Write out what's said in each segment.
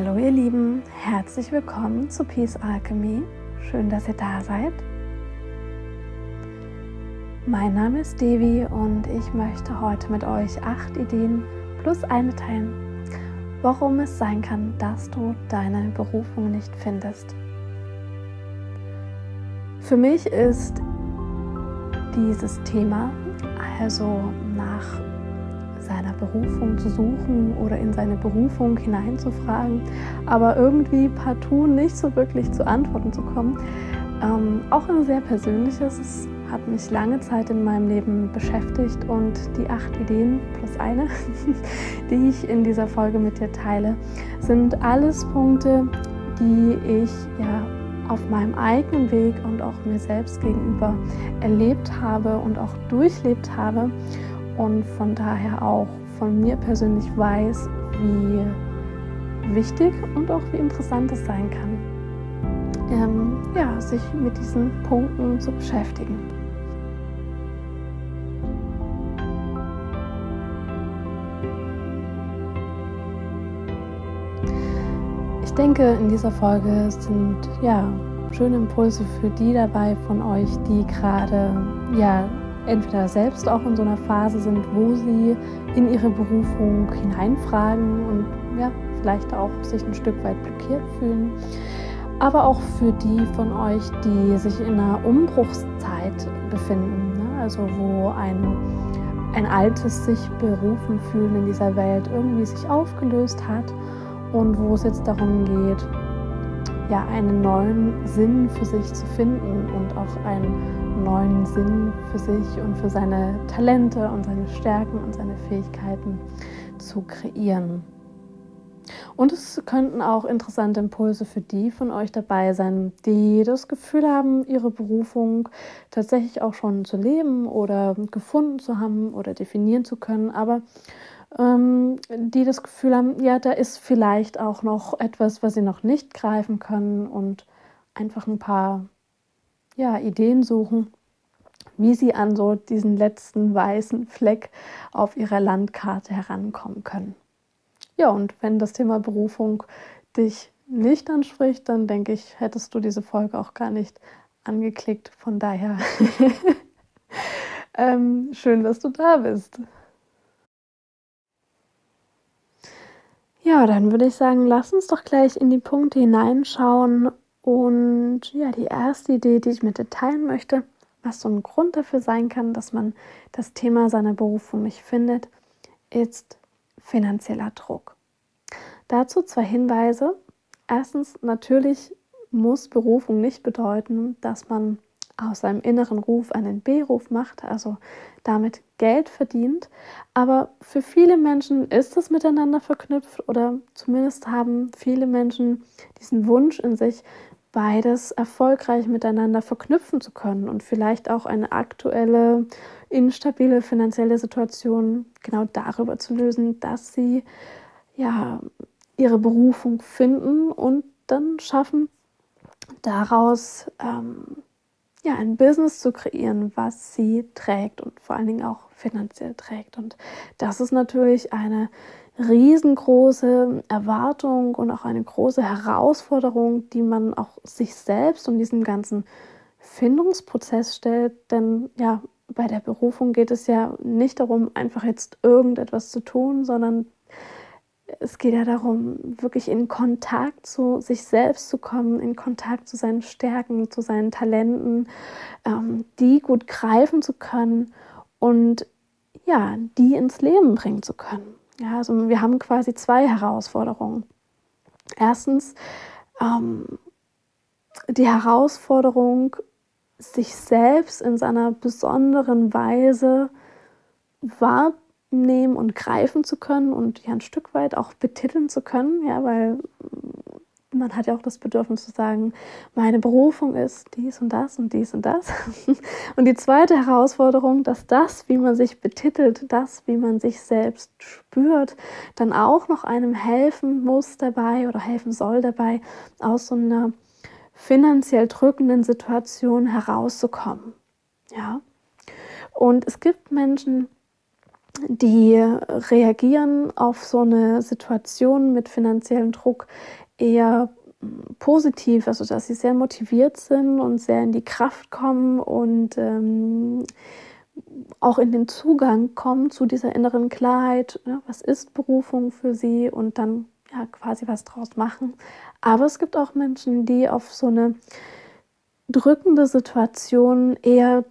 Hallo ihr Lieben, herzlich willkommen zu Peace Alchemy. Schön, dass ihr da seid. Mein Name ist Devi und ich möchte heute mit euch acht Ideen plus eine teilen, warum es sein kann, dass du deine Berufung nicht findest. Für mich ist dieses Thema, also nach seiner Berufung zu suchen oder in seine Berufung hineinzufragen, aber irgendwie partout nicht so wirklich zu Antworten zu kommen. Ähm, auch ein sehr persönliches. Es hat mich lange Zeit in meinem Leben beschäftigt und die acht Ideen plus eine, die ich in dieser Folge mit dir teile, sind alles Punkte, die ich ja auf meinem eigenen Weg und auch mir selbst gegenüber erlebt habe und auch durchlebt habe und von daher auch von mir persönlich weiß, wie wichtig und auch wie interessant es sein kann, ähm, ja, sich mit diesen Punkten zu beschäftigen. Ich denke, in dieser Folge sind ja schöne Impulse für die dabei von euch, die gerade ja entweder selbst auch in so einer Phase sind, wo sie in ihre Berufung hineinfragen und ja, vielleicht auch sich ein Stück weit blockiert fühlen. Aber auch für die von euch, die sich in einer Umbruchszeit befinden, ne? also wo ein, ein altes sich berufen fühlen in dieser Welt irgendwie sich aufgelöst hat und wo es jetzt darum geht, ja, einen neuen Sinn für sich zu finden und auch einen neuen Sinn für sich und für seine Talente und seine Stärken und seine Fähigkeiten zu kreieren. Und es könnten auch interessante Impulse für die von euch dabei sein, die das Gefühl haben, ihre Berufung tatsächlich auch schon zu leben oder gefunden zu haben oder definieren zu können, aber ähm, die das Gefühl haben, ja, da ist vielleicht auch noch etwas, was sie noch nicht greifen können und einfach ein paar ja, Ideen suchen, wie sie an so diesen letzten weißen Fleck auf ihrer Landkarte herankommen können. Ja, und wenn das Thema Berufung dich nicht anspricht, dann denke ich, hättest du diese Folge auch gar nicht angeklickt. Von daher ähm, schön, dass du da bist. Ja, dann würde ich sagen, lass uns doch gleich in die Punkte hineinschauen. Und ja, die erste Idee, die ich mit dir teilen möchte, was so ein Grund dafür sein kann, dass man das Thema seiner Berufung nicht findet, ist finanzieller Druck. Dazu zwei Hinweise. Erstens, natürlich muss Berufung nicht bedeuten, dass man aus seinem inneren Ruf einen B-Ruf macht, also damit Geld verdient. Aber für viele Menschen ist es miteinander verknüpft oder zumindest haben viele Menschen diesen Wunsch in sich, beides erfolgreich miteinander verknüpfen zu können und vielleicht auch eine aktuelle instabile finanzielle Situation genau darüber zu lösen, dass sie ja ihre Berufung finden und dann schaffen, daraus ähm, ja, ein Business zu kreieren, was sie trägt und vor allen Dingen auch finanziell trägt. Und das ist natürlich eine riesengroße Erwartung und auch eine große Herausforderung, die man auch sich selbst und diesem ganzen Findungsprozess stellt. Denn ja, bei der Berufung geht es ja nicht darum, einfach jetzt irgendetwas zu tun, sondern es geht ja darum, wirklich in Kontakt zu sich selbst zu kommen, in Kontakt zu seinen Stärken, zu seinen Talenten, ähm, die gut greifen zu können und ja, die ins Leben bringen zu können. Ja, also wir haben quasi zwei Herausforderungen. Erstens ähm, die Herausforderung, sich selbst in seiner besonderen Weise wahrzunehmen nehmen und greifen zu können und ja ein Stück weit auch betiteln zu können, ja, weil man hat ja auch das Bedürfnis zu sagen, meine Berufung ist dies und das und dies und das. Und die zweite Herausforderung, dass das, wie man sich betitelt, das, wie man sich selbst spürt, dann auch noch einem helfen muss dabei oder helfen soll dabei, aus so einer finanziell drückenden Situation herauszukommen. Ja. Und es gibt Menschen, die reagieren auf so eine Situation mit finanziellem Druck eher positiv, also dass sie sehr motiviert sind und sehr in die Kraft kommen und ähm, auch in den Zugang kommen zu dieser inneren Klarheit, ne? was ist Berufung für sie und dann ja quasi was draus machen. Aber es gibt auch Menschen, die auf so eine drückende Situation eher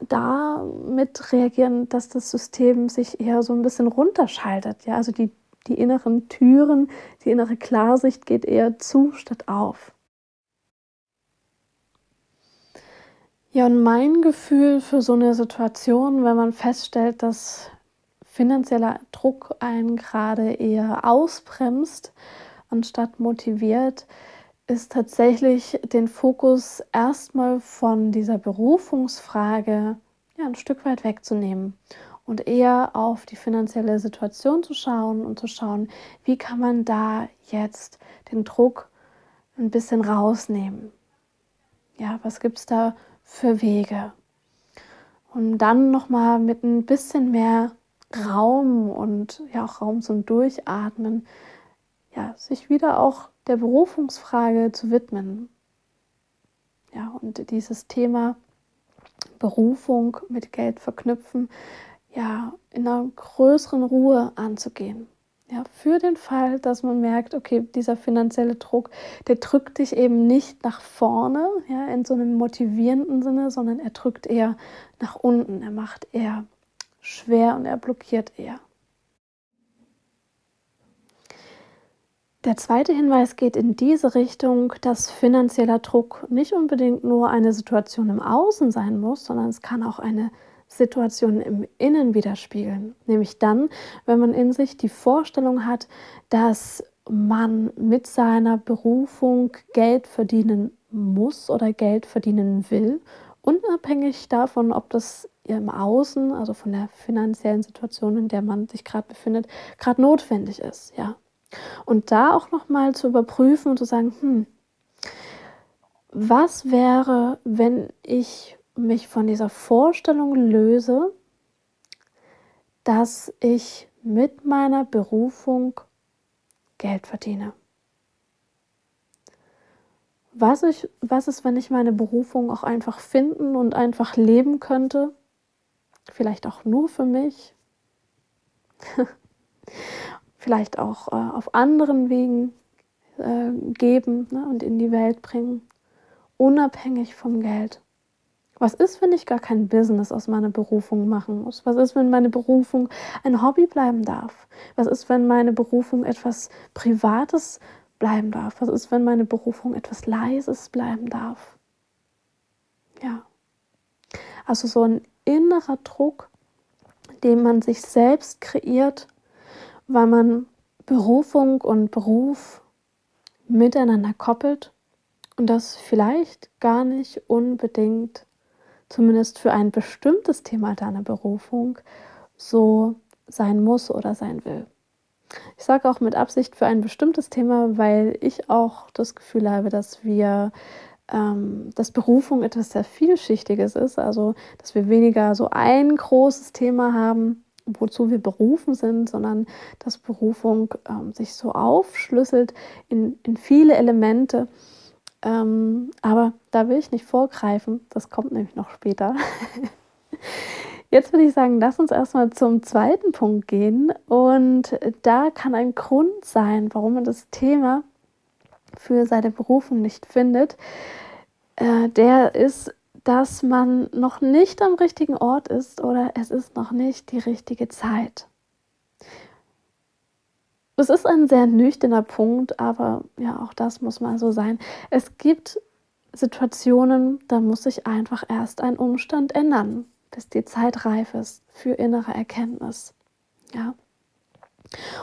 damit reagieren, dass das System sich eher so ein bisschen runterschaltet. Ja, also die die inneren Türen, die innere Klarsicht geht eher zu statt auf. Ja, und mein Gefühl für so eine Situation, wenn man feststellt, dass finanzieller Druck einen gerade eher ausbremst, anstatt motiviert, ist tatsächlich den Fokus erstmal von dieser Berufungsfrage ja, ein Stück weit wegzunehmen und eher auf die finanzielle Situation zu schauen und zu schauen, wie kann man da jetzt den Druck ein bisschen rausnehmen. Ja, was gibt es da für Wege? Und dann nochmal mit ein bisschen mehr Raum und ja auch Raum zum Durchatmen, ja, sich wieder auch der Berufungsfrage zu widmen. Ja, und dieses Thema Berufung mit Geld verknüpfen, ja, in einer größeren Ruhe anzugehen. Ja, für den Fall, dass man merkt, okay, dieser finanzielle Druck, der drückt dich eben nicht nach vorne, ja, in so einem motivierenden Sinne, sondern er drückt eher nach unten. Er macht eher schwer und er blockiert eher. Der zweite Hinweis geht in diese Richtung, dass finanzieller Druck nicht unbedingt nur eine Situation im Außen sein muss, sondern es kann auch eine Situationen im Innen widerspiegeln. Nämlich dann, wenn man in sich die Vorstellung hat, dass man mit seiner Berufung Geld verdienen muss oder Geld verdienen will, unabhängig davon, ob das im Außen, also von der finanziellen Situation, in der man sich gerade befindet, gerade notwendig ist, ja. Und da auch nochmal zu überprüfen und zu sagen, hm, was wäre, wenn ich mich von dieser Vorstellung löse, dass ich mit meiner Berufung Geld verdiene. Was, ich, was ist, wenn ich meine Berufung auch einfach finden und einfach leben könnte? Vielleicht auch nur für mich. Vielleicht auch äh, auf anderen Wegen äh, geben ne, und in die Welt bringen, unabhängig vom Geld. Was ist, wenn ich gar kein Business aus meiner Berufung machen muss? Was ist, wenn meine Berufung ein Hobby bleiben darf? Was ist, wenn meine Berufung etwas Privates bleiben darf? Was ist, wenn meine Berufung etwas Leises bleiben darf? Ja. Also so ein innerer Druck, den man sich selbst kreiert, weil man Berufung und Beruf miteinander koppelt und das vielleicht gar nicht unbedingt zumindest für ein bestimmtes Thema deiner Berufung so sein muss oder sein will. Ich sage auch mit Absicht für ein bestimmtes Thema, weil ich auch das Gefühl habe, dass wir, ähm, dass Berufung etwas sehr vielschichtiges ist, also dass wir weniger so ein großes Thema haben, wozu wir berufen sind, sondern dass Berufung ähm, sich so aufschlüsselt in, in viele Elemente ähm, aber da will ich nicht vorgreifen, das kommt nämlich noch später. Jetzt würde ich sagen, lass uns erstmal zum zweiten Punkt gehen. Und da kann ein Grund sein, warum man das Thema für seine Berufung nicht findet. Äh, der ist, dass man noch nicht am richtigen Ort ist oder es ist noch nicht die richtige Zeit. Es ist ein sehr nüchterner Punkt, aber ja, auch das muss mal so sein. Es gibt Situationen, da muss sich einfach erst ein Umstand ändern, bis die Zeit reif ist für innere Erkenntnis. Ja.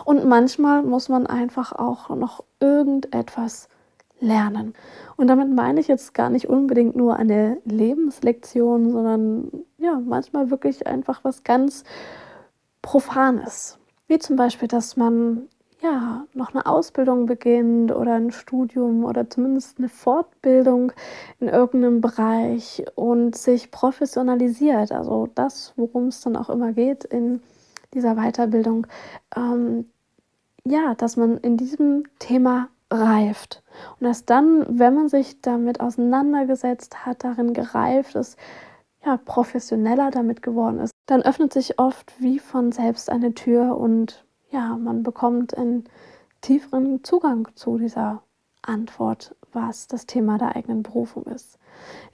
Und manchmal muss man einfach auch noch irgendetwas lernen. Und damit meine ich jetzt gar nicht unbedingt nur eine Lebenslektion, sondern ja, manchmal wirklich einfach was ganz Profanes. Wie zum Beispiel, dass man ja, noch eine Ausbildung beginnt oder ein Studium oder zumindest eine Fortbildung in irgendeinem Bereich und sich professionalisiert. Also das, worum es dann auch immer geht in dieser Weiterbildung, ähm, ja, dass man in diesem Thema reift. Und dass dann, wenn man sich damit auseinandergesetzt hat, darin gereift ist, ja, professioneller damit geworden ist, dann öffnet sich oft wie von selbst eine Tür und ja, man bekommt einen tieferen Zugang zu dieser Antwort, was das Thema der eigenen Berufung ist.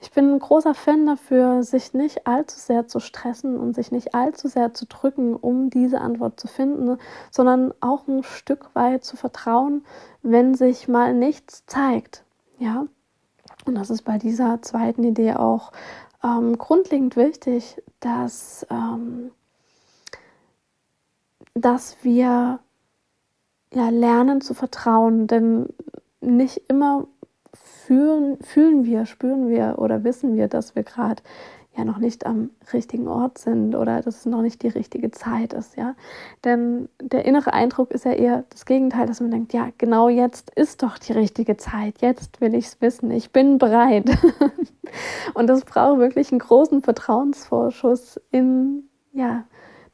Ich bin ein großer Fan dafür, sich nicht allzu sehr zu stressen und sich nicht allzu sehr zu drücken, um diese Antwort zu finden, sondern auch ein Stück weit zu vertrauen, wenn sich mal nichts zeigt. Ja, und das ist bei dieser zweiten Idee auch ähm, grundlegend wichtig, dass, ähm, dass wir ja, lernen zu vertrauen, denn nicht immer fühlen, fühlen wir, spüren wir oder wissen wir, dass wir gerade ja noch nicht am richtigen Ort sind oder dass es noch nicht die richtige Zeit ist, ja. Denn der innere Eindruck ist ja eher das Gegenteil, dass man denkt, ja, genau jetzt ist doch die richtige Zeit, jetzt will ich es wissen, ich bin bereit. Und das braucht wirklich einen großen Vertrauensvorschuss in ja,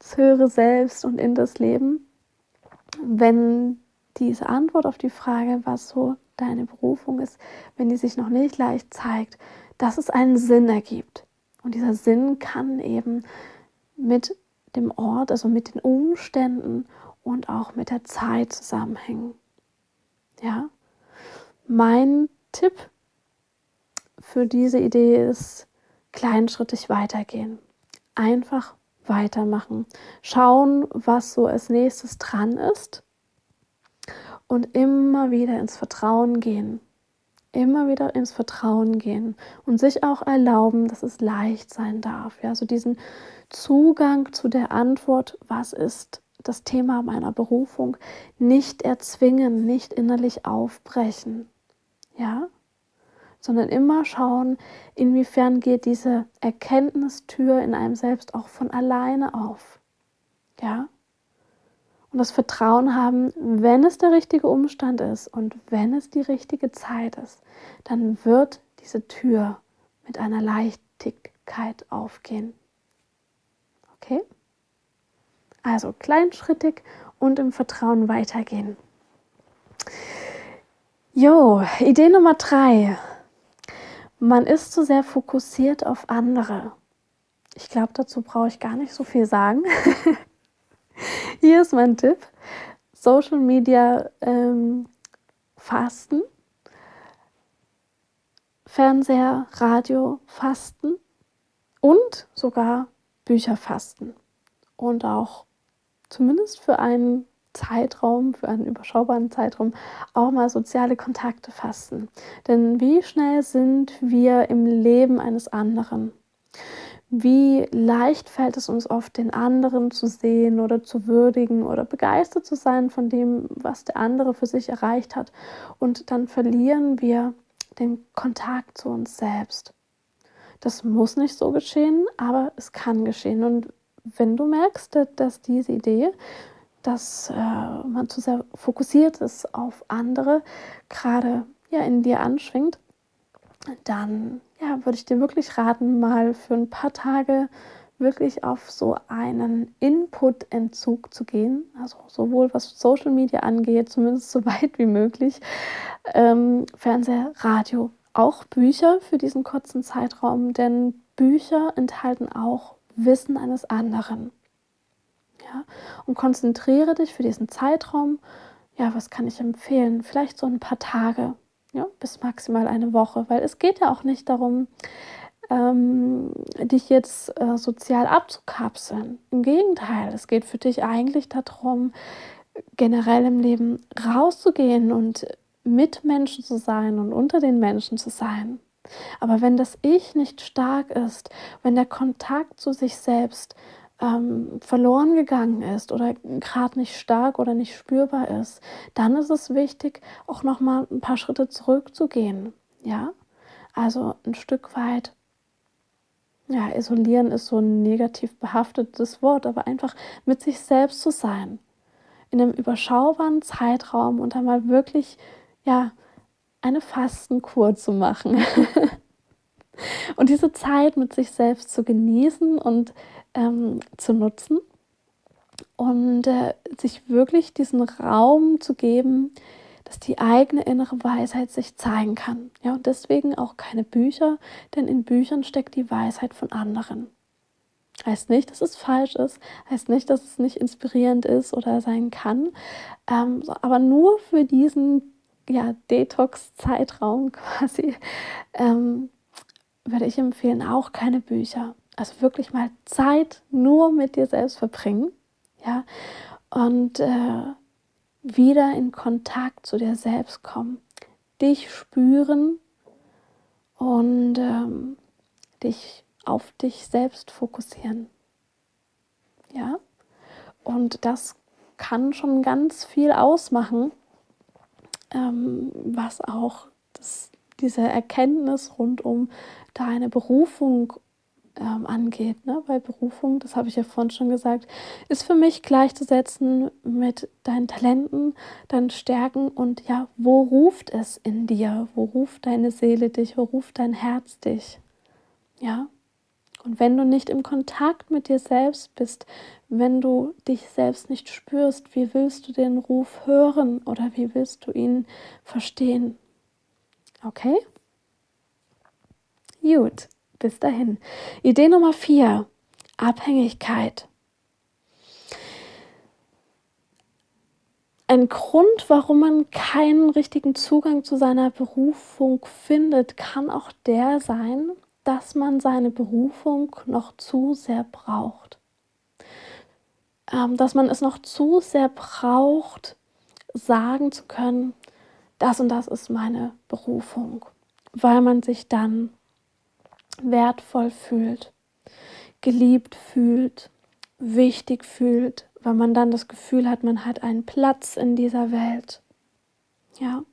das höhere Selbst und in das Leben, wenn diese Antwort auf die Frage, was so deine Berufung ist, wenn die sich noch nicht leicht zeigt, dass es einen Sinn ergibt. Und dieser Sinn kann eben mit dem Ort, also mit den Umständen und auch mit der Zeit zusammenhängen. Ja? Mein Tipp für diese Idee ist, kleinschrittig weitergehen. Einfach weitermachen. Schauen, was so als nächstes dran ist und immer wieder ins Vertrauen gehen. Immer wieder ins Vertrauen gehen und sich auch erlauben, dass es leicht sein darf. Ja, so diesen Zugang zu der Antwort, was ist das Thema meiner Berufung, nicht erzwingen, nicht innerlich aufbrechen. Ja, sondern immer schauen, inwiefern geht diese Erkenntnistür in einem selbst auch von alleine auf. Ja? Und das Vertrauen haben, wenn es der richtige Umstand ist und wenn es die richtige Zeit ist, dann wird diese Tür mit einer Leichtigkeit aufgehen. Okay? Also kleinschrittig und im Vertrauen weitergehen. Jo, Idee Nummer drei. Man ist zu sehr fokussiert auf andere. Ich glaube, dazu brauche ich gar nicht so viel sagen. Hier ist mein Tipp. Social Media ähm, Fasten, Fernseher, Radio Fasten und sogar Bücher fasten. Und auch zumindest für einen Zeitraum, für einen überschaubaren Zeitraum, auch mal soziale Kontakte fassen. Denn wie schnell sind wir im Leben eines anderen? Wie leicht fällt es uns oft, den anderen zu sehen oder zu würdigen oder begeistert zu sein von dem, was der andere für sich erreicht hat. Und dann verlieren wir den Kontakt zu uns selbst. Das muss nicht so geschehen, aber es kann geschehen. Und wenn du merkst, dass diese Idee dass äh, man zu sehr fokussiert ist auf andere, gerade ja in dir anschwingt, dann ja, würde ich dir wirklich raten, mal für ein paar Tage wirklich auf so einen Input-Entzug zu gehen, also sowohl was Social Media angeht, zumindest so weit wie möglich, ähm, Fernseher, Radio, auch Bücher für diesen kurzen Zeitraum, denn Bücher enthalten auch Wissen eines anderen. Ja? Und konzentriere dich für diesen Zeitraum. Ja, was kann ich empfehlen? Vielleicht so ein paar Tage, ja, bis maximal eine Woche, weil es geht ja auch nicht darum, ähm, dich jetzt äh, sozial abzukapseln. Im Gegenteil, es geht für dich eigentlich darum, generell im Leben rauszugehen und mit Menschen zu sein und unter den Menschen zu sein. Aber wenn das Ich nicht stark ist, wenn der Kontakt zu sich selbst ähm, verloren gegangen ist oder gerade nicht stark oder nicht spürbar ist, dann ist es wichtig, auch noch mal ein paar Schritte zurückzugehen. Ja, also ein Stück weit. Ja, isolieren ist so ein negativ behaftetes Wort, aber einfach mit sich selbst zu sein. In einem überschaubaren Zeitraum und einmal wirklich, ja, eine Fastenkur zu machen. und diese Zeit mit sich selbst zu genießen und ähm, zu nutzen und äh, sich wirklich diesen Raum zu geben, dass die eigene innere Weisheit sich zeigen kann. Ja, und deswegen auch keine Bücher, denn in Büchern steckt die Weisheit von anderen. Heißt nicht, dass es falsch ist, heißt nicht, dass es nicht inspirierend ist oder sein kann, ähm, aber nur für diesen ja, Detox-Zeitraum quasi ähm, würde ich empfehlen, auch keine Bücher. Also wirklich mal Zeit nur mit dir selbst verbringen, ja, und äh, wieder in Kontakt zu dir selbst kommen, dich spüren und ähm, dich auf dich selbst fokussieren. Ja, und das kann schon ganz viel ausmachen, ähm, was auch das, diese Erkenntnis rund um deine Berufung ähm, angeht. Ne? Weil Berufung, das habe ich ja vorhin schon gesagt, ist für mich gleichzusetzen mit deinen Talenten, deinen Stärken und ja, wo ruft es in dir? Wo ruft deine Seele dich? Wo ruft dein Herz dich? Ja. Und wenn du nicht im Kontakt mit dir selbst bist, wenn du dich selbst nicht spürst, wie willst du den Ruf hören oder wie willst du ihn verstehen? Okay? Gut bis dahin. Idee Nummer vier, Abhängigkeit. Ein Grund, warum man keinen richtigen Zugang zu seiner Berufung findet, kann auch der sein, dass man seine Berufung noch zu sehr braucht. Ähm, dass man es noch zu sehr braucht, sagen zu können, das und das ist meine Berufung, weil man sich dann wertvoll fühlt, geliebt fühlt, wichtig fühlt, weil man dann das Gefühl hat, man hat einen Platz in dieser Welt. Ja.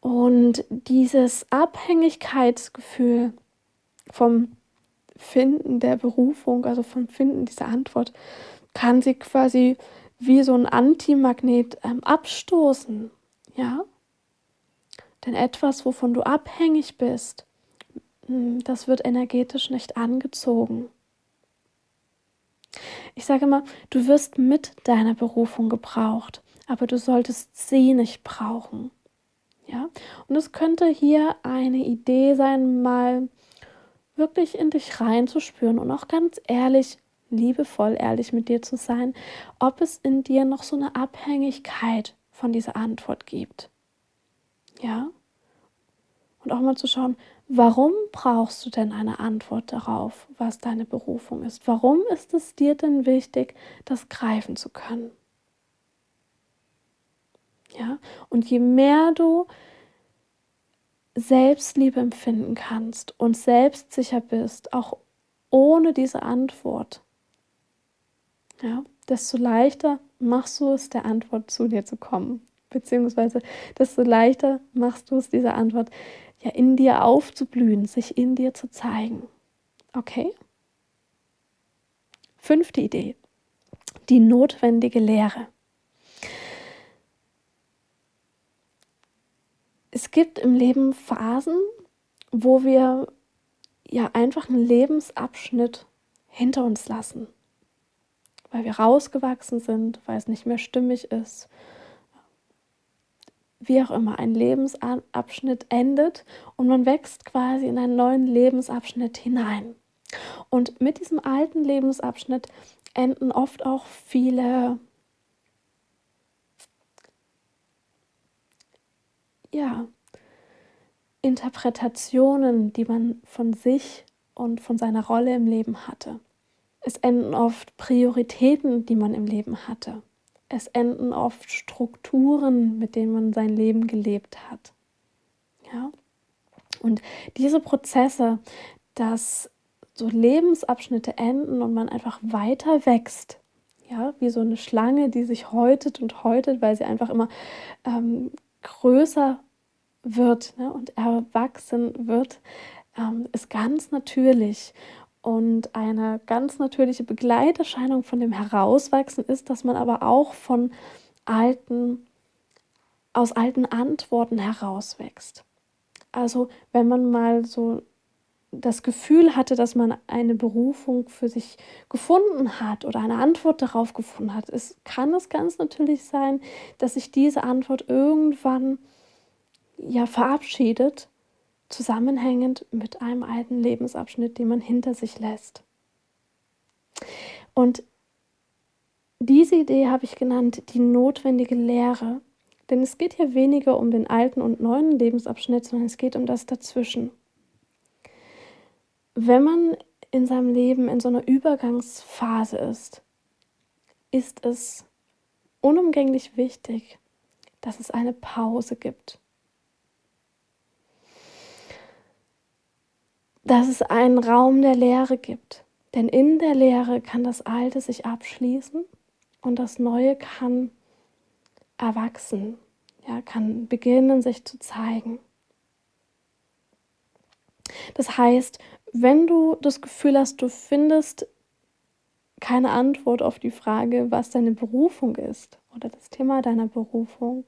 Und dieses Abhängigkeitsgefühl vom Finden der Berufung, also vom Finden dieser Antwort, kann sie quasi wie so ein Antimagnet ähm, abstoßen. Ja, denn etwas, wovon du abhängig bist, hm, das wird energetisch nicht angezogen. Ich sage immer, du wirst mit deiner Berufung gebraucht, aber du solltest sie nicht brauchen. Ja? Und es könnte hier eine Idee sein, mal wirklich in dich reinzuspüren und auch ganz ehrlich, liebevoll ehrlich mit dir zu sein, ob es in dir noch so eine Abhängigkeit von dieser Antwort gibt. Ja? Und auch mal zu schauen, warum brauchst du denn eine Antwort darauf, was deine Berufung ist? Warum ist es dir denn wichtig, das greifen zu können? Ja, und je mehr du Selbstliebe empfinden kannst und selbstsicher bist, auch ohne diese Antwort, ja, desto leichter machst du es, der Antwort zu dir zu kommen. Beziehungsweise desto leichter machst du es, dieser Antwort ja in dir aufzublühen, sich in dir zu zeigen. Okay? Fünfte Idee. Die notwendige Lehre. Es gibt im Leben Phasen, wo wir ja einfach einen Lebensabschnitt hinter uns lassen, weil wir rausgewachsen sind, weil es nicht mehr stimmig ist, wie auch immer, ein Lebensabschnitt endet und man wächst quasi in einen neuen Lebensabschnitt hinein. Und mit diesem alten Lebensabschnitt enden oft auch viele ja, Interpretationen, die man von sich und von seiner Rolle im Leben hatte. Es enden oft Prioritäten, die man im Leben hatte es enden oft Strukturen, mit denen man sein Leben gelebt hat. Ja? Und diese Prozesse, dass so Lebensabschnitte enden und man einfach weiter wächst, ja, wie so eine Schlange, die sich häutet und häutet, weil sie einfach immer ähm, größer wird ne, und erwachsen wird, ähm, ist ganz natürlich. Und eine ganz natürliche Begleiterscheinung von dem Herauswachsen ist, dass man aber auch von alten, aus alten Antworten herauswächst. Also wenn man mal so das Gefühl hatte, dass man eine Berufung für sich gefunden hat oder eine Antwort darauf gefunden hat, es kann es ganz natürlich sein, dass sich diese Antwort irgendwann ja verabschiedet, zusammenhängend mit einem alten Lebensabschnitt, den man hinter sich lässt. Und diese Idee habe ich genannt, die notwendige Lehre. Denn es geht hier weniger um den alten und neuen Lebensabschnitt, sondern es geht um das dazwischen. Wenn man in seinem Leben in so einer Übergangsphase ist, ist es unumgänglich wichtig, dass es eine Pause gibt. Dass es einen Raum der Leere gibt. Denn in der Leere kann das Alte sich abschließen und das Neue kann erwachsen, ja, kann beginnen, sich zu zeigen. Das heißt, wenn du das Gefühl hast, du findest keine Antwort auf die Frage, was deine Berufung ist oder das Thema deiner Berufung,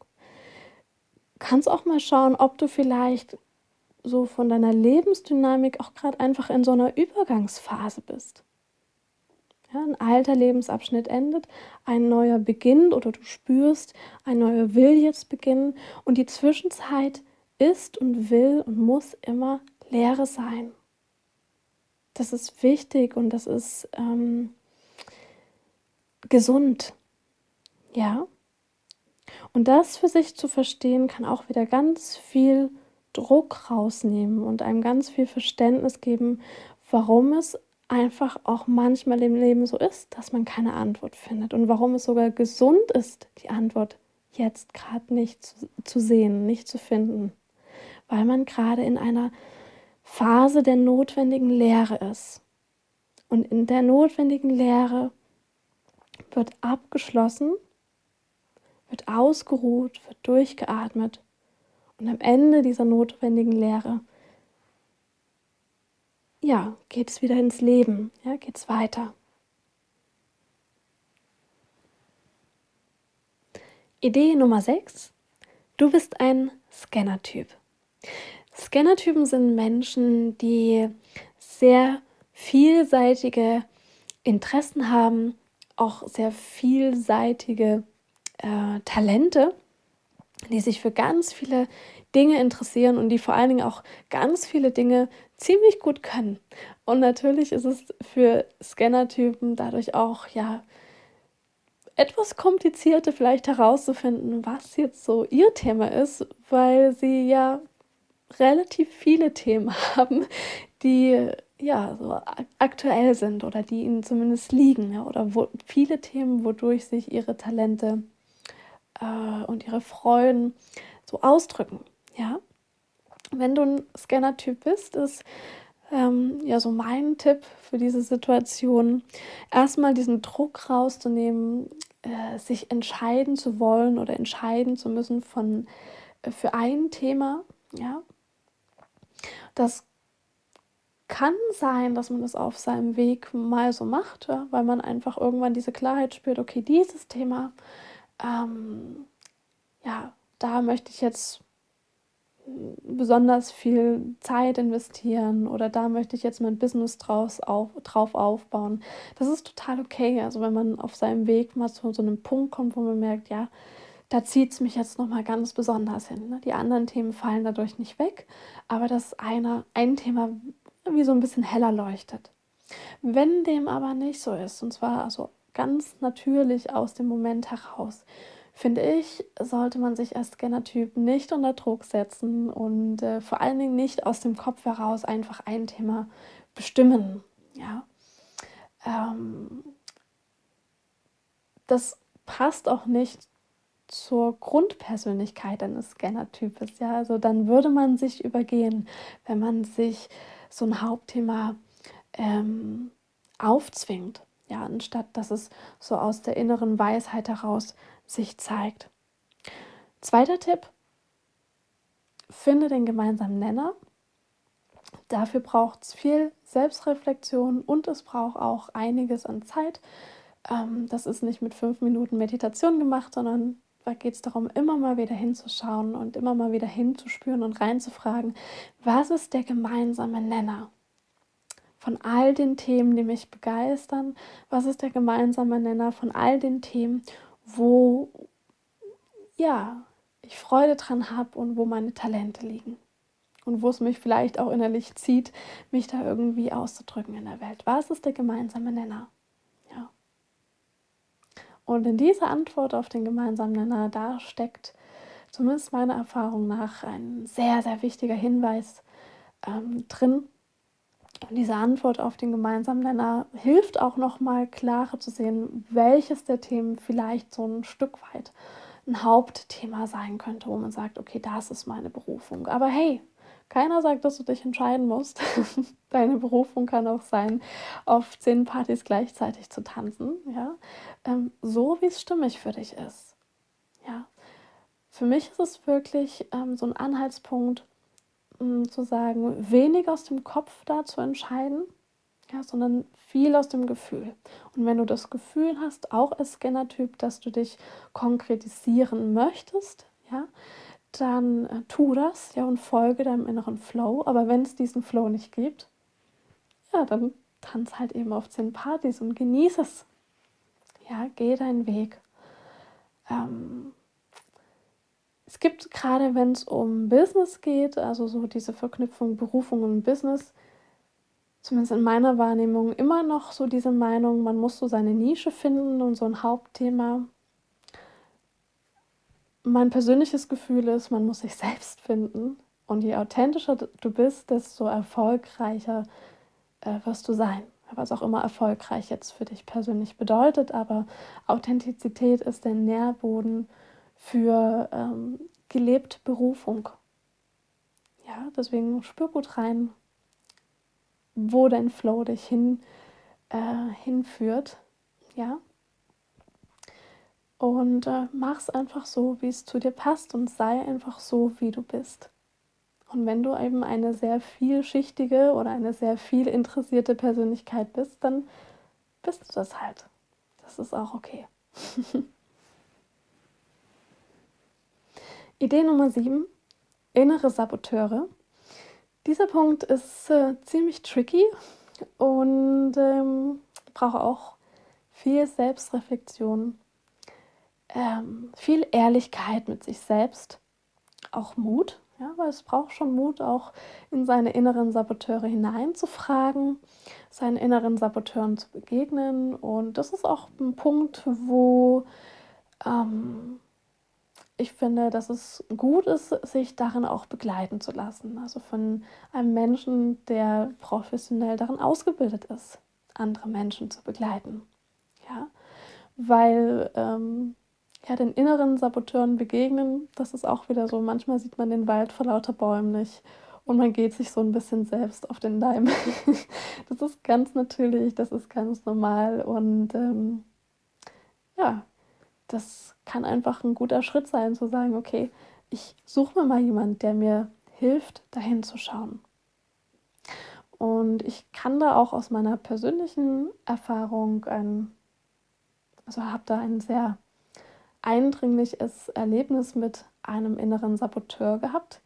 kannst auch mal schauen, ob du vielleicht so von deiner Lebensdynamik auch gerade einfach in so einer Übergangsphase bist. Ja, ein alter Lebensabschnitt endet, ein neuer beginnt oder du spürst, ein neuer will jetzt beginnen und die Zwischenzeit ist und will und muss immer Leere sein. Das ist wichtig und das ist ähm, gesund. Ja. Und das für sich zu verstehen, kann auch wieder ganz viel Druck rausnehmen und einem ganz viel Verständnis geben, warum es einfach auch manchmal im Leben so ist, dass man keine Antwort findet und warum es sogar gesund ist, die Antwort jetzt gerade nicht zu, zu, sehen, nicht zu finden, weil man gerade in einer Phase der notwendigen Lehre ist. Und in der notwendigen Lehre wird abgeschlossen, wird ausgeruht, wird durchgeatmet und am Ende dieser notwendigen Lehre ja, geht es wieder ins Leben, ja, geht es weiter. Idee Nummer 6. Du bist ein Scanner-Typ. Scanner-Typen sind Menschen, die sehr vielseitige Interessen haben, auch sehr vielseitige äh, Talente, die sich für ganz viele Dinge interessieren und die vor allen Dingen auch ganz viele Dinge ziemlich gut können. Und natürlich ist es für Scanner-Typen dadurch auch ja etwas komplizierter vielleicht herauszufinden, was jetzt so ihr Thema ist, weil sie ja relativ viele Themen haben, die ja so aktuell sind oder die ihnen zumindest liegen ja, oder wo, viele Themen, wodurch sich ihre Talente äh, und ihre Freuden so ausdrücken. Ja, wenn du ein Scanner-Typ bist, ist ähm, ja so mein Tipp für diese Situation, erstmal diesen Druck rauszunehmen, äh, sich entscheiden zu wollen oder entscheiden zu müssen von, äh, für ein Thema. Ja, das kann sein, dass man das auf seinem Weg mal so macht, ja, weil man einfach irgendwann diese Klarheit spürt, okay, dieses Thema, ähm, ja, da möchte ich jetzt besonders viel Zeit investieren oder da möchte ich jetzt mein Business draus auf, drauf aufbauen. Das ist total okay. Also wenn man auf seinem Weg mal zu so einem Punkt kommt, wo man merkt, ja, da zieht es mich jetzt nochmal ganz besonders hin. Ne? Die anderen Themen fallen dadurch nicht weg, aber das eine, ein Thema wie so ein bisschen heller leuchtet. Wenn dem aber nicht so ist, und zwar also ganz natürlich aus dem Moment heraus, finde ich, sollte man sich als Scanner-Typ nicht unter Druck setzen und äh, vor allen Dingen nicht aus dem Kopf heraus einfach ein Thema bestimmen. Ja. Ähm, das passt auch nicht zur Grundpersönlichkeit eines Scanner-Types. Ja, also dann würde man sich übergehen, wenn man sich so ein Hauptthema ähm, aufzwingt. Ja, anstatt dass es so aus der inneren Weisheit heraus sich zeigt. Zweiter Tipp, finde den gemeinsamen Nenner. Dafür braucht es viel Selbstreflexion und es braucht auch einiges an Zeit. Ähm, das ist nicht mit fünf Minuten Meditation gemacht, sondern da geht es darum, immer mal wieder hinzuschauen und immer mal wieder hinzuspüren und reinzufragen, was ist der gemeinsame Nenner? Von all den Themen, die mich begeistern? Was ist der gemeinsame Nenner von all den Themen, wo ja, ich Freude dran habe und wo meine Talente liegen? Und wo es mich vielleicht auch innerlich zieht, mich da irgendwie auszudrücken in der Welt. Was ist der gemeinsame Nenner? Ja. Und in dieser Antwort auf den gemeinsamen Nenner, da steckt zumindest meiner Erfahrung nach ein sehr, sehr wichtiger Hinweis ähm, drin, diese Antwort auf den gemeinsamen Nenner hilft auch noch mal klarer zu sehen, welches der Themen vielleicht so ein Stück weit ein Hauptthema sein könnte, wo man sagt, okay, das ist meine Berufung. Aber hey, keiner sagt, dass du dich entscheiden musst. Deine Berufung kann auch sein, auf zehn Partys gleichzeitig zu tanzen, ja, ähm, so wie es stimmig für dich ist. Ja, für mich ist es wirklich ähm, so ein Anhaltspunkt, zu sagen, wenig aus dem Kopf da zu entscheiden, ja, sondern viel aus dem Gefühl. Und wenn du das Gefühl hast, auch als Scannertyp, dass du dich konkretisieren möchtest, ja, dann äh, tu das ja, und folge deinem inneren Flow. Aber wenn es diesen Flow nicht gibt, ja, dann tanz halt eben auf zehn Partys und genieße es. Ja, geh deinen Weg. Ähm, es gibt gerade, wenn es um Business geht, also so diese Verknüpfung Berufung und Business, zumindest in meiner Wahrnehmung, immer noch so diese Meinung, man muss so seine Nische finden und so ein Hauptthema. Mein persönliches Gefühl ist, man muss sich selbst finden. Und je authentischer du bist, desto erfolgreicher äh, wirst du sein. Was auch immer erfolgreich jetzt für dich persönlich bedeutet, aber Authentizität ist der Nährboden für ähm, gelebt Berufung. Ja, deswegen spür gut rein, wo dein Flow dich hin, äh, hinführt. Ja. Und äh, mach es einfach so, wie es zu dir passt und sei einfach so, wie du bist. Und wenn du eben eine sehr vielschichtige oder eine sehr viel interessierte Persönlichkeit bist, dann bist du das halt. Das ist auch okay. Idee Nummer 7, innere Saboteure. Dieser Punkt ist äh, ziemlich tricky und ähm, braucht auch viel Selbstreflexion, ähm, viel Ehrlichkeit mit sich selbst, auch Mut, ja, weil es braucht schon Mut, auch in seine inneren Saboteure hineinzufragen, seinen inneren Saboteuren zu begegnen. Und das ist auch ein Punkt, wo ähm, ich finde, dass es gut ist, sich darin auch begleiten zu lassen. Also von einem Menschen, der professionell darin ausgebildet ist, andere Menschen zu begleiten. Ja, weil ähm, ja, den inneren Saboteuren begegnen, das ist auch wieder so, manchmal sieht man den Wald vor lauter Bäumen nicht und man geht sich so ein bisschen selbst auf den Leim. das ist ganz natürlich, das ist ganz normal und ähm, ja, das kann einfach ein guter Schritt sein, zu sagen, okay, ich suche mir mal jemanden, der mir hilft, dahin zu schauen. Und ich kann da auch aus meiner persönlichen Erfahrung ein, also habe da ein sehr eindringliches Erlebnis mit einem inneren Saboteur gehabt,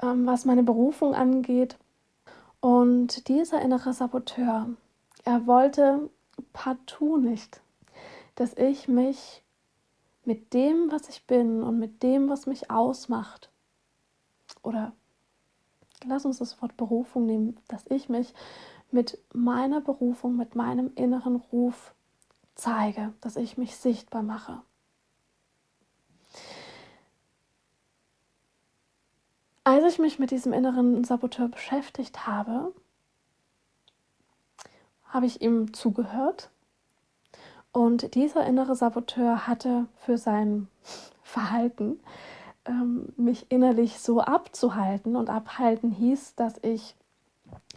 ähm, was meine Berufung angeht. Und dieser innere Saboteur, er wollte partout nicht, dass ich mich mit dem, was ich bin und mit dem, was mich ausmacht. Oder lass uns das Wort Berufung nehmen, dass ich mich mit meiner Berufung, mit meinem inneren Ruf zeige, dass ich mich sichtbar mache. Als ich mich mit diesem inneren Saboteur beschäftigt habe, habe ich ihm zugehört und dieser innere Saboteur hatte für sein Verhalten ähm, mich innerlich so abzuhalten. Und abhalten hieß, dass ich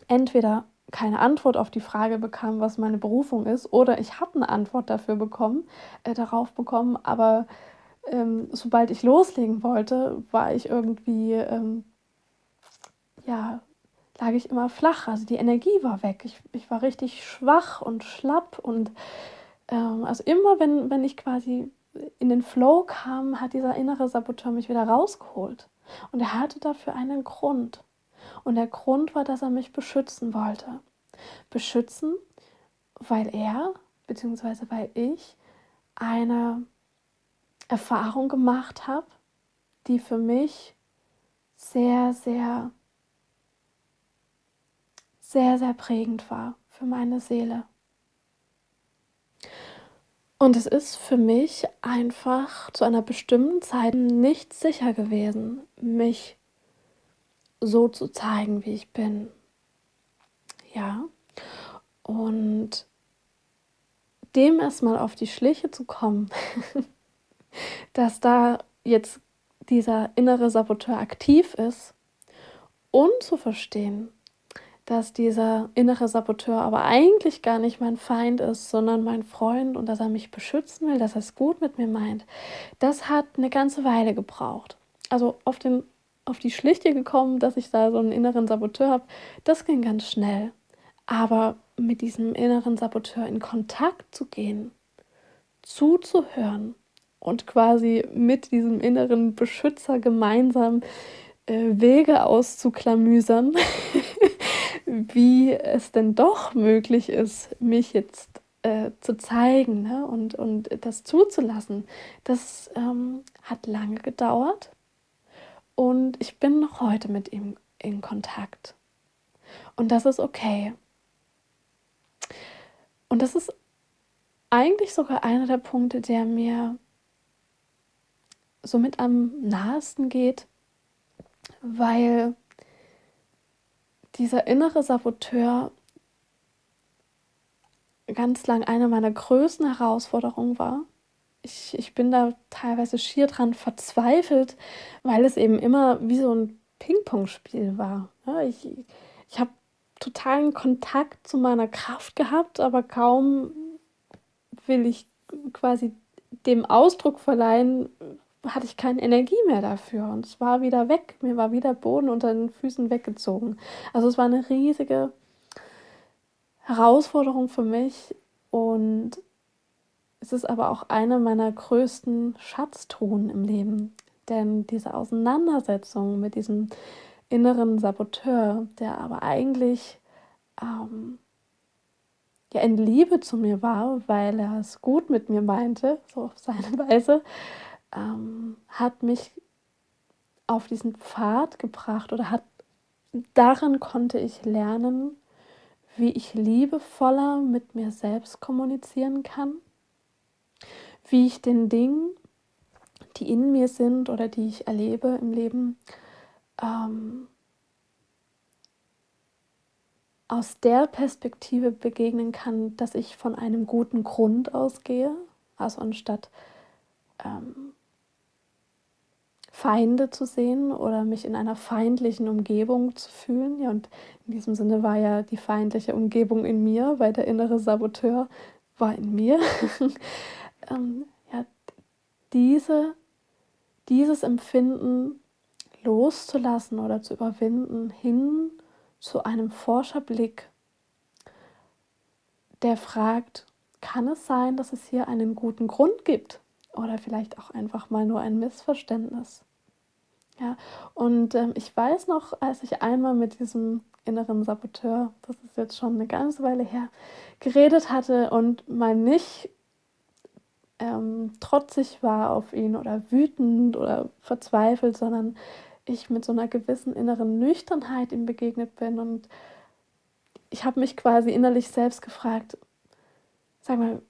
entweder keine Antwort auf die Frage bekam, was meine Berufung ist, oder ich habe eine Antwort dafür bekommen, äh, darauf bekommen, aber ähm, sobald ich loslegen wollte, war ich irgendwie, ähm, ja, lag ich immer flach. Also die Energie war weg. Ich, ich war richtig schwach und schlapp und also immer, wenn, wenn ich quasi in den Flow kam, hat dieser innere Saboteur mich wieder rausgeholt. Und er hatte dafür einen Grund. Und der Grund war, dass er mich beschützen wollte. beschützen, weil er bzw. weil ich eine Erfahrung gemacht habe, die für mich sehr, sehr, sehr, sehr prägend war für meine Seele. Und es ist für mich einfach zu einer bestimmten Zeit nicht sicher gewesen, mich so zu zeigen, wie ich bin. Ja. Und dem erstmal auf die Schliche zu kommen, dass da jetzt dieser innere Saboteur aktiv ist und zu verstehen, dass dieser innere Saboteur aber eigentlich gar nicht mein Feind ist, sondern mein Freund und dass er mich beschützen will, dass er es gut mit mir meint, das hat eine ganze Weile gebraucht. Also auf, den, auf die Schlichte gekommen, dass ich da so einen inneren Saboteur habe, das ging ganz schnell. Aber mit diesem inneren Saboteur in Kontakt zu gehen, zuzuhören und quasi mit diesem inneren Beschützer gemeinsam äh, Wege auszuklamüsern, wie es denn doch möglich ist, mich jetzt äh, zu zeigen ne? und, und das zuzulassen. Das ähm, hat lange gedauert und ich bin noch heute mit ihm in Kontakt. Und das ist okay. Und das ist eigentlich sogar einer der Punkte, der mir somit am nahesten geht, weil dieser innere Saboteur ganz lang eine meiner größten Herausforderungen war. Ich, ich bin da teilweise schier dran verzweifelt, weil es eben immer wie so ein Ping-Pong-Spiel war. ich ich habe totalen Kontakt zu meiner Kraft gehabt, aber kaum will ich quasi dem Ausdruck verleihen, hatte ich keine Energie mehr dafür und es war wieder weg. Mir war wieder Boden unter den Füßen weggezogen. Also es war eine riesige Herausforderung für mich und es ist aber auch eine meiner größten Schatztruhen im Leben. Denn diese Auseinandersetzung mit diesem inneren Saboteur, der aber eigentlich ähm, ja in Liebe zu mir war, weil er es gut mit mir meinte, so auf seine Weise, ähm, hat mich auf diesen Pfad gebracht oder hat darin konnte ich lernen, wie ich liebevoller mit mir selbst kommunizieren kann, wie ich den Dingen, die in mir sind oder die ich erlebe im Leben, ähm, aus der Perspektive begegnen kann, dass ich von einem guten Grund ausgehe, also anstatt ähm, Feinde zu sehen oder mich in einer feindlichen Umgebung zu fühlen. Ja, und in diesem Sinne war ja die feindliche Umgebung in mir, weil der innere Saboteur war in mir. ähm, ja, diese, dieses Empfinden loszulassen oder zu überwinden hin zu einem Forscherblick, der fragt, kann es sein, dass es hier einen guten Grund gibt oder vielleicht auch einfach mal nur ein Missverständnis? Ja, und ähm, ich weiß noch, als ich einmal mit diesem inneren Saboteur, das ist jetzt schon eine ganze Weile her, geredet hatte und mal nicht ähm, trotzig war auf ihn oder wütend oder verzweifelt, sondern ich mit so einer gewissen inneren Nüchternheit ihm begegnet bin und ich habe mich quasi innerlich selbst gefragt, sag mal,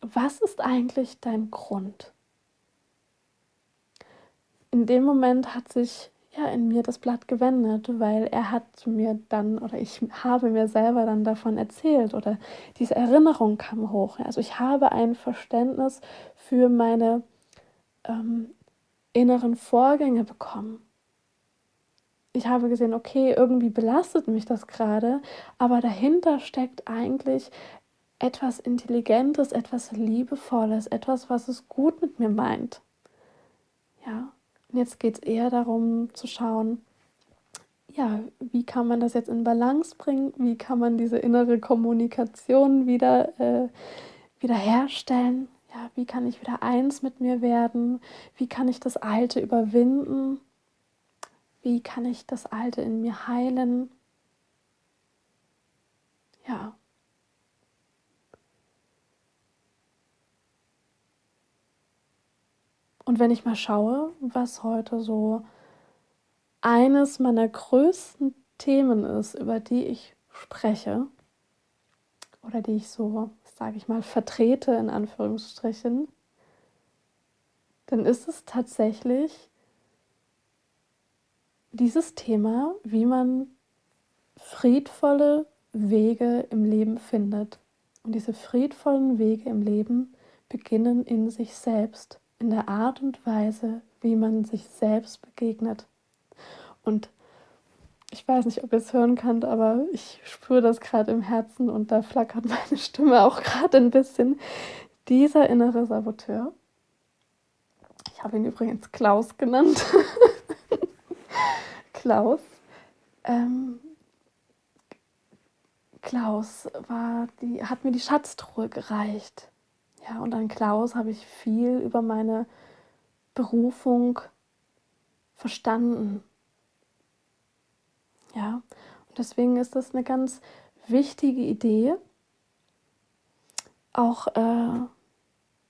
was ist eigentlich dein Grund? In dem Moment hat sich ja in mir das Blatt gewendet, weil er hat mir dann oder ich habe mir selber dann davon erzählt oder diese Erinnerung kam hoch. Also ich habe ein Verständnis für meine ähm, inneren Vorgänge bekommen. Ich habe gesehen, okay, irgendwie belastet mich das gerade, aber dahinter steckt eigentlich etwas Intelligentes, etwas Liebevolles, etwas, was es gut mit mir meint. Ja, und jetzt geht es eher darum zu schauen, ja, wie kann man das jetzt in Balance bringen? Wie kann man diese innere Kommunikation wieder, äh, wieder herstellen? Ja, wie kann ich wieder eins mit mir werden? Wie kann ich das Alte überwinden? Wie kann ich das Alte in mir heilen? Ja. Und wenn ich mal schaue, was heute so eines meiner größten Themen ist, über die ich spreche oder die ich so, sage ich mal, vertrete in Anführungsstrichen, dann ist es tatsächlich dieses Thema, wie man friedvolle Wege im Leben findet. Und diese friedvollen Wege im Leben beginnen in sich selbst, in der Art und Weise, wie man sich selbst begegnet. Und ich weiß nicht, ob ihr es hören könnt, aber ich spüre das gerade im Herzen und da flackert meine Stimme auch gerade ein bisschen. Dieser innere Saboteur, ich habe ihn übrigens Klaus genannt, Klaus, ähm, Klaus war die, hat mir die Schatztruhe gereicht. Ja, und an Klaus habe ich viel über meine Berufung verstanden. Ja, und deswegen ist das eine ganz wichtige Idee, auch äh,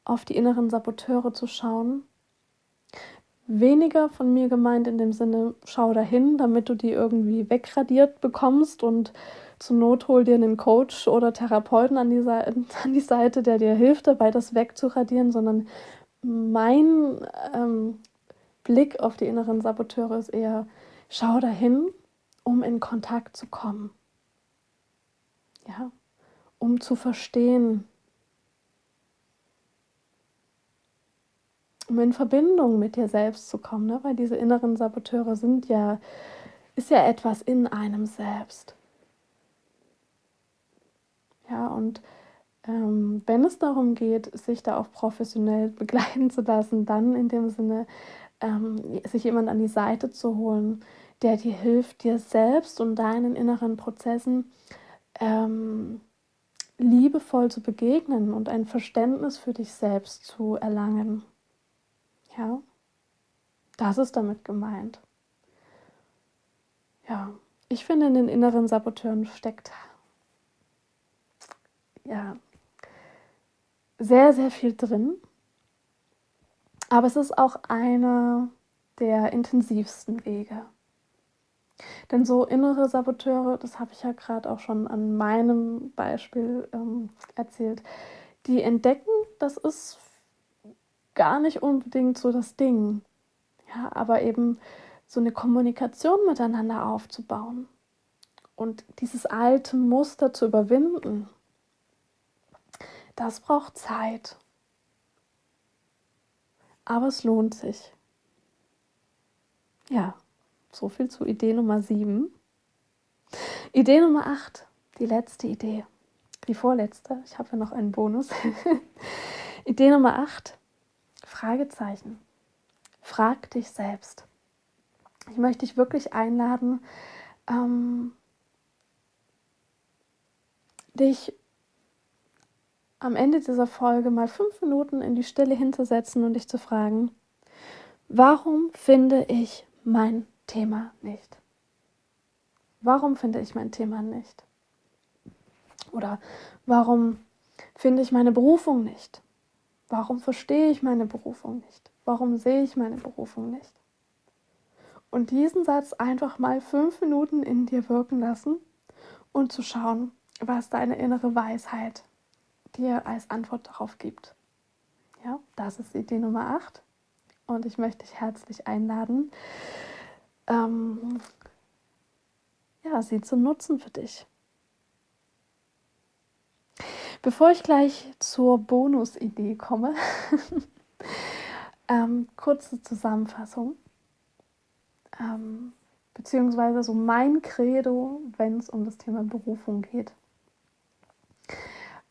auf die inneren Saboteure zu schauen. Weniger von mir gemeint in dem Sinne, schau dahin, damit du die irgendwie wegradiert bekommst und zur Not hol dir einen Coach oder Therapeuten an die, Seite, an die Seite, der dir hilft, dabei das wegzuradieren, sondern mein ähm, Blick auf die inneren Saboteure ist eher, schau dahin um in Kontakt zu kommen. Ja, um zu verstehen, um in Verbindung mit dir selbst zu kommen, ne? weil diese inneren Saboteure sind ja, ist ja etwas in einem selbst. Ja, und ähm, wenn es darum geht, sich da auch professionell begleiten zu lassen, dann in dem Sinne, ähm, sich jemand an die Seite zu holen, der dir hilft, dir selbst und deinen inneren Prozessen ähm, liebevoll zu begegnen und ein Verständnis für dich selbst zu erlangen. Ja, das ist damit gemeint. Ja, ich finde, in den inneren Saboteuren steckt ja sehr, sehr viel drin. Aber es ist auch einer der intensivsten Wege. Denn so innere Saboteure, das habe ich ja gerade auch schon an meinem Beispiel ähm, erzählt, die entdecken, das ist gar nicht unbedingt so das Ding. Ja, aber eben so eine Kommunikation miteinander aufzubauen und dieses alte Muster zu überwinden, das braucht Zeit. Aber es lohnt sich. Ja. So viel zu Idee Nummer 7. Idee Nummer 8, die letzte Idee, die vorletzte. Ich habe ja noch einen Bonus. Idee Nummer 8, Fragezeichen. Frag dich selbst. Ich möchte dich wirklich einladen, ähm, dich am Ende dieser Folge mal fünf Minuten in die Stille hinzusetzen und dich zu fragen, warum finde ich mein Thema nicht? Warum finde ich mein Thema nicht? Oder warum finde ich meine Berufung nicht? Warum verstehe ich meine Berufung nicht? Warum sehe ich meine Berufung nicht? Und diesen Satz einfach mal fünf Minuten in dir wirken lassen und zu schauen, was deine innere Weisheit dir als Antwort darauf gibt. Ja, das ist Idee Nummer 8. Und ich möchte dich herzlich einladen, ähm, ja, sie zu nutzen für dich. Bevor ich gleich zur Bonusidee komme, ähm, kurze Zusammenfassung, ähm, beziehungsweise so mein Credo, wenn es um das Thema Berufung geht.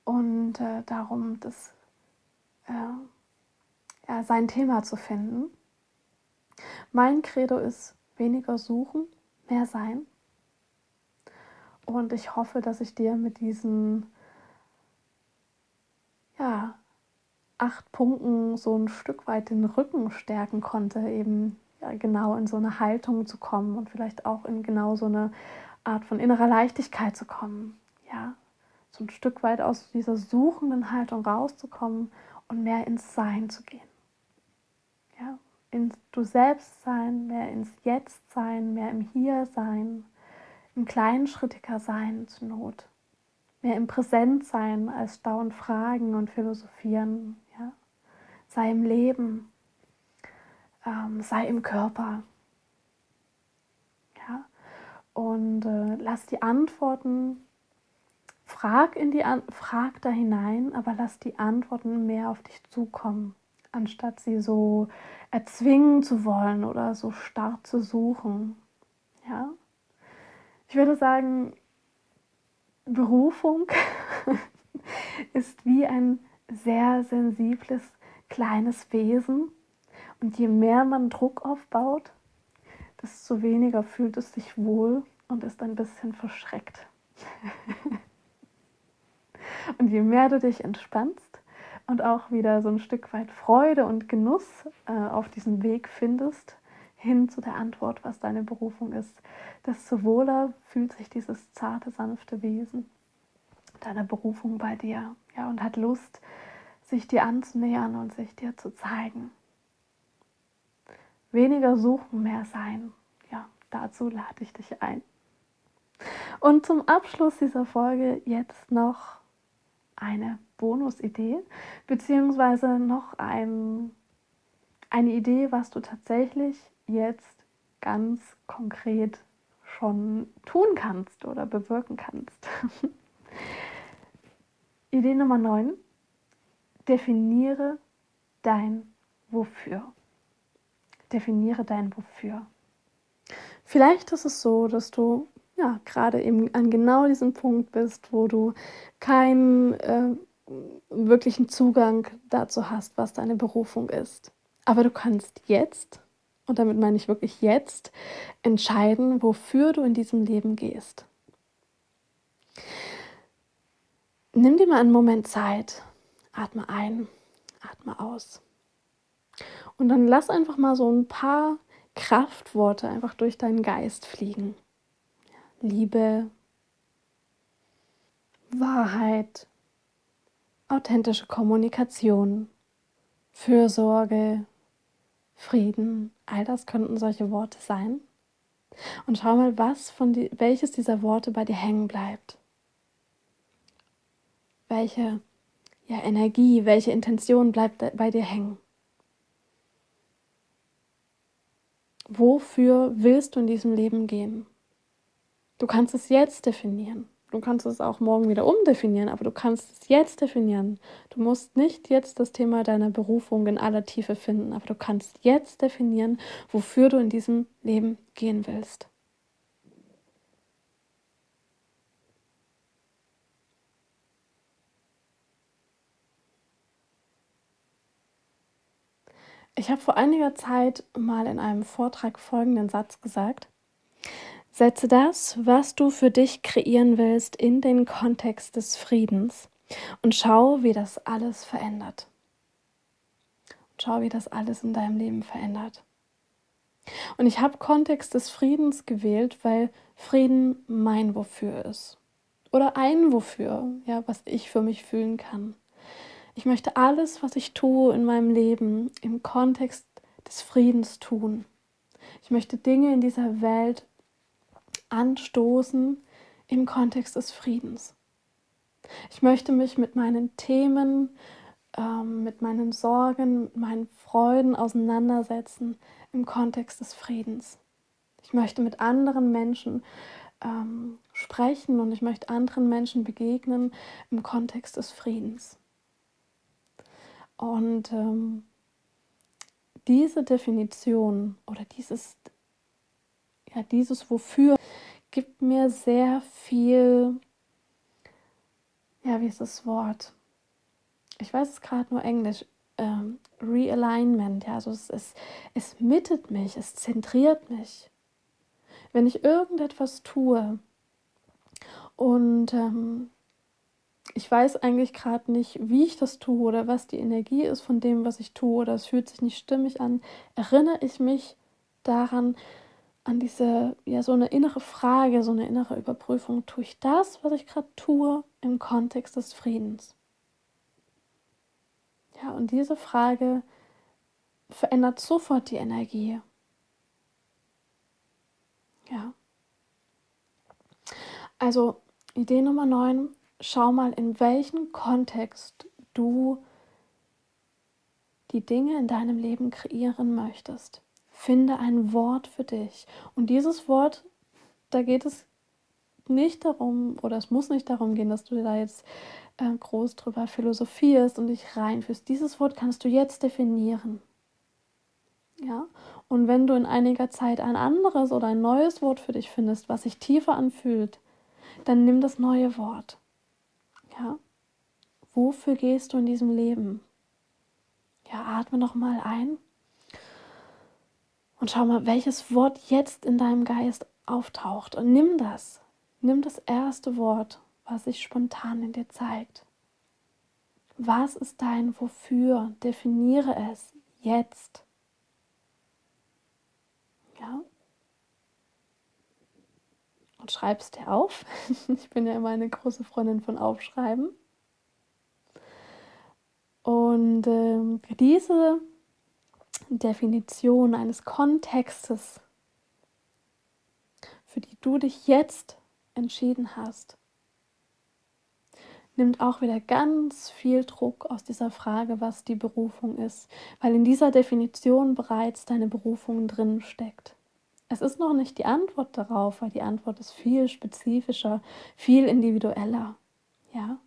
Und äh, darum, das, äh, ja, sein Thema zu finden. Mein Credo ist, weniger suchen, mehr sein. Und ich hoffe, dass ich dir mit diesen ja, acht Punkten so ein Stück weit den Rücken stärken konnte, eben ja, genau in so eine Haltung zu kommen und vielleicht auch in genau so eine Art von innerer Leichtigkeit zu kommen. Ja, so ein Stück weit aus dieser suchenden Haltung rauszukommen und mehr ins Sein zu gehen. Ja, ins Du selbst sein, mehr ins Jetzt sein, mehr im Hier sein, im kleinschrittiger sein zur Not, mehr im Präsent sein als dauernd fragen und philosophieren. Ja? Sei im Leben, ähm, sei im Körper. Und äh, lass die Antworten Frag, in die An frag da hinein, aber lass die Antworten mehr auf dich zukommen, anstatt sie so erzwingen zu wollen oder so starr zu suchen. Ja? Ich würde sagen, Berufung ist wie ein sehr sensibles kleines Wesen und je mehr man Druck aufbaut, desto weniger fühlt es sich wohl und ist ein bisschen verschreckt. Und je mehr du dich entspannst und auch wieder so ein Stück weit Freude und Genuss äh, auf diesem Weg findest, hin zu der Antwort, was deine Berufung ist, desto wohler fühlt sich dieses zarte, sanfte Wesen deiner Berufung bei dir ja, und hat Lust, sich dir anzunähern und sich dir zu zeigen. Weniger suchen, mehr sein. Ja, dazu lade ich dich ein. Und zum Abschluss dieser Folge jetzt noch eine Bonusidee, beziehungsweise noch ein, eine Idee, was du tatsächlich jetzt ganz konkret schon tun kannst oder bewirken kannst. Idee Nummer 9. Definiere dein Wofür. Definiere dein Wofür. Vielleicht ist es so, dass du ja, gerade eben an genau diesem Punkt bist, wo du keinen äh, wirklichen Zugang dazu hast, was deine Berufung ist. Aber du kannst jetzt, und damit meine ich wirklich jetzt, entscheiden, wofür du in diesem Leben gehst. Nimm dir mal einen Moment Zeit, atme ein, atme aus. Und dann lass einfach mal so ein paar Kraftworte einfach durch deinen Geist fliegen. Liebe, Wahrheit, authentische Kommunikation, Fürsorge, Frieden, all das könnten solche Worte sein. Und schau mal, was von die, welches dieser Worte bei dir hängen bleibt. Welche ja, Energie, welche Intention bleibt bei dir hängen? Wofür willst du in diesem Leben gehen? Du kannst es jetzt definieren. Du kannst es auch morgen wieder umdefinieren, aber du kannst es jetzt definieren. Du musst nicht jetzt das Thema deiner Berufung in aller Tiefe finden, aber du kannst jetzt definieren, wofür du in diesem Leben gehen willst. Ich habe vor einiger Zeit mal in einem Vortrag folgenden Satz gesagt. Setze das, was du für dich kreieren willst, in den Kontext des Friedens und schau, wie das alles verändert. Und schau, wie das alles in deinem Leben verändert. Und ich habe Kontext des Friedens gewählt, weil Frieden mein Wofür ist. Oder ein Wofür, ja, was ich für mich fühlen kann. Ich möchte alles, was ich tue in meinem Leben, im Kontext des Friedens tun. Ich möchte Dinge in dieser Welt anstoßen im Kontext des Friedens. Ich möchte mich mit meinen Themen, ähm, mit meinen Sorgen, mit meinen Freuden auseinandersetzen im Kontext des Friedens. Ich möchte mit anderen Menschen ähm, sprechen und ich möchte anderen Menschen begegnen im Kontext des Friedens. Und ähm, diese Definition oder dieses, ja, dieses Wofür gibt mir sehr viel, ja, wie ist das Wort? Ich weiß es gerade nur Englisch. Ähm, Realignment, ja, also es, es, es mittet mich, es zentriert mich. Wenn ich irgendetwas tue und ähm, ich weiß eigentlich gerade nicht, wie ich das tue oder was die Energie ist von dem, was ich tue oder es fühlt sich nicht stimmig an, erinnere ich mich daran, an diese, ja, so eine innere Frage, so eine innere Überprüfung, tue ich das, was ich gerade tue, im Kontext des Friedens? Ja, und diese Frage verändert sofort die Energie. Ja. Also Idee Nummer 9, schau mal, in welchem Kontext du die Dinge in deinem Leben kreieren möchtest. Finde ein Wort für dich. Und dieses Wort, da geht es nicht darum, oder es muss nicht darum gehen, dass du da jetzt äh, groß drüber philosophierst und dich reinführst. Dieses Wort kannst du jetzt definieren. Ja? Und wenn du in einiger Zeit ein anderes oder ein neues Wort für dich findest, was sich tiefer anfühlt, dann nimm das neue Wort. Ja? Wofür gehst du in diesem Leben? Ja, atme noch mal ein und schau mal, welches Wort jetzt in deinem Geist auftaucht und nimm das. Nimm das erste Wort, was sich spontan in dir zeigt. Was ist dein Wofür? Definiere es jetzt. Ja. Und schreib es dir auf. Ich bin ja immer eine große Freundin von Aufschreiben. Und äh, diese Definition eines Kontextes, für die du dich jetzt entschieden hast, nimmt auch wieder ganz viel Druck aus dieser Frage, was die Berufung ist, weil in dieser Definition bereits deine Berufung drin steckt. Es ist noch nicht die Antwort darauf, weil die Antwort ist viel spezifischer, viel individueller. Ja?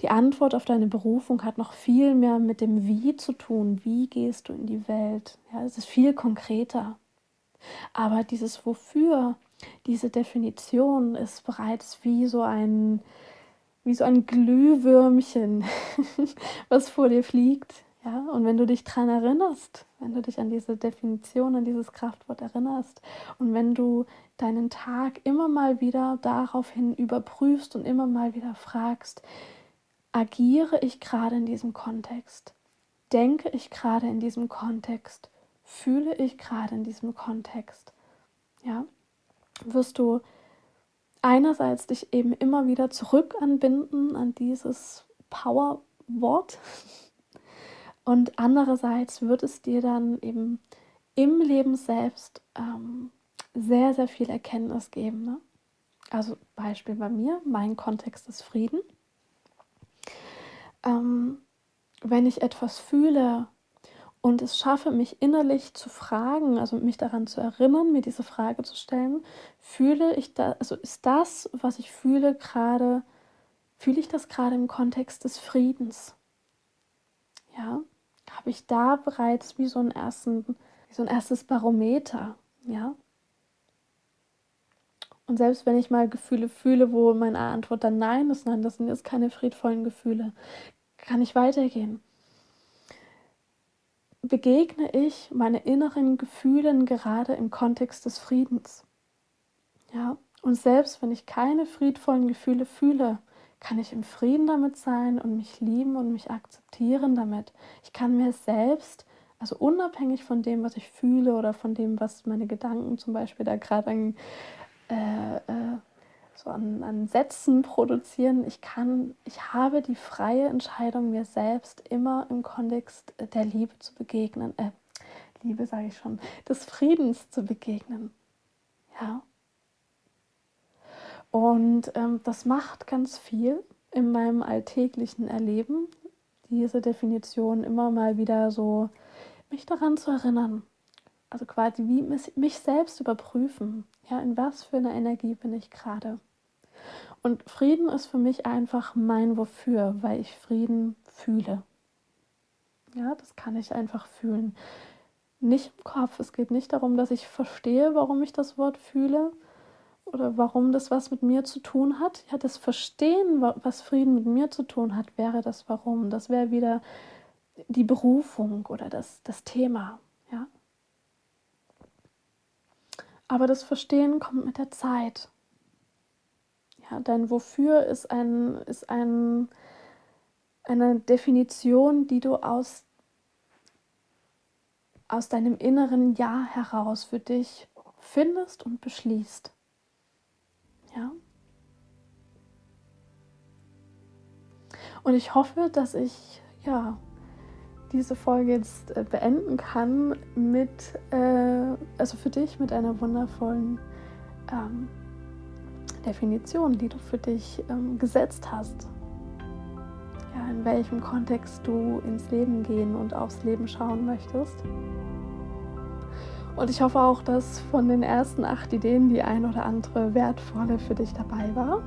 Die Antwort auf deine Berufung hat noch viel mehr mit dem Wie zu tun. Wie gehst du in die Welt? Ja, es ist viel konkreter. Aber dieses Wofür, diese Definition ist bereits wie so ein, wie so ein Glühwürmchen, was vor dir fliegt. Ja, und wenn du dich daran erinnerst, wenn du dich an diese Definition, an dieses Kraftwort erinnerst und wenn du deinen Tag immer mal wieder daraufhin überprüfst und immer mal wieder fragst, agiere ich gerade in diesem Kontext? Denke ich gerade in diesem Kontext? Fühle ich gerade in diesem Kontext? Ja, wirst du einerseits dich eben immer wieder zurück anbinden an dieses Power-Wort und andererseits wird es dir dann eben im Leben selbst ähm, sehr, sehr viel Erkenntnis geben. Ne? Also Beispiel bei mir, mein Kontext ist Frieden ähm, wenn ich etwas fühle und es schaffe, mich innerlich zu fragen, also mich daran zu erinnern, mir diese Frage zu stellen, fühle ich da, also ist das, was ich fühle, gerade, fühle ich das gerade im Kontext des Friedens? Ja, habe ich da bereits wie so einen ersten, so ein erstes Barometer, ja? Und selbst wenn ich mal Gefühle fühle, wo meine Antwort dann Nein ist, nein, das sind jetzt keine friedvollen Gefühle, kann ich weitergehen. Begegne ich meine inneren Gefühlen gerade im Kontext des Friedens? Ja, und selbst wenn ich keine friedvollen Gefühle fühle, kann ich im Frieden damit sein und mich lieben und mich akzeptieren damit. Ich kann mir selbst, also unabhängig von dem, was ich fühle oder von dem, was meine Gedanken zum Beispiel da gerade an äh, äh, so an, an Sätzen produzieren. Ich kann, ich habe die freie Entscheidung, mir selbst immer im Kontext der Liebe zu begegnen. Äh, Liebe sage ich schon, des Friedens zu begegnen. Ja. Und ähm, das macht ganz viel in meinem alltäglichen Erleben, diese Definition immer mal wieder so mich daran zu erinnern. Also quasi wie mich selbst überprüfen. Ja, in was für einer Energie bin ich gerade? Und Frieden ist für mich einfach mein Wofür, weil ich Frieden fühle. Ja, das kann ich einfach fühlen. Nicht im Kopf. Es geht nicht darum, dass ich verstehe, warum ich das Wort fühle oder warum das was mit mir zu tun hat. Ja, das Verstehen, was Frieden mit mir zu tun hat, wäre das Warum. Das wäre wieder die Berufung oder das, das Thema. Ja. Aber das Verstehen kommt mit der Zeit. Ja, dein Wofür ist, ein, ist ein, eine Definition, die du aus aus deinem inneren Ja heraus für dich findest und beschließt. Ja? Und ich hoffe, dass ich ja diese Folge jetzt äh, beenden kann mit, äh, also für dich mit einer wundervollen ähm, Definition, die du für dich ähm, gesetzt hast. Ja, in welchem Kontext du ins Leben gehen und aufs Leben schauen möchtest. Und ich hoffe auch, dass von den ersten acht Ideen die ein oder andere wertvolle für dich dabei war.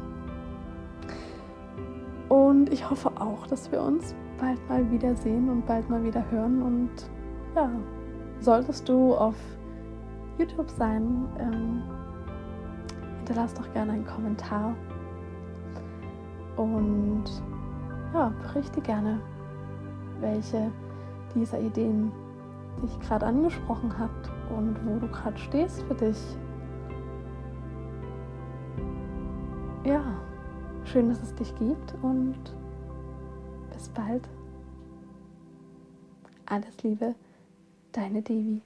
Und ich hoffe auch, dass wir uns bald mal wiedersehen und bald mal wieder hören. Und ja, solltest du auf YouTube sein, ähm, hinterlass doch gerne einen Kommentar. Und ja, berichte gerne, welche dieser Ideen dich gerade angesprochen hat und wo du gerade stehst für dich. Ja, schön, dass es dich gibt und bis bald. Alles Liebe, deine Devi.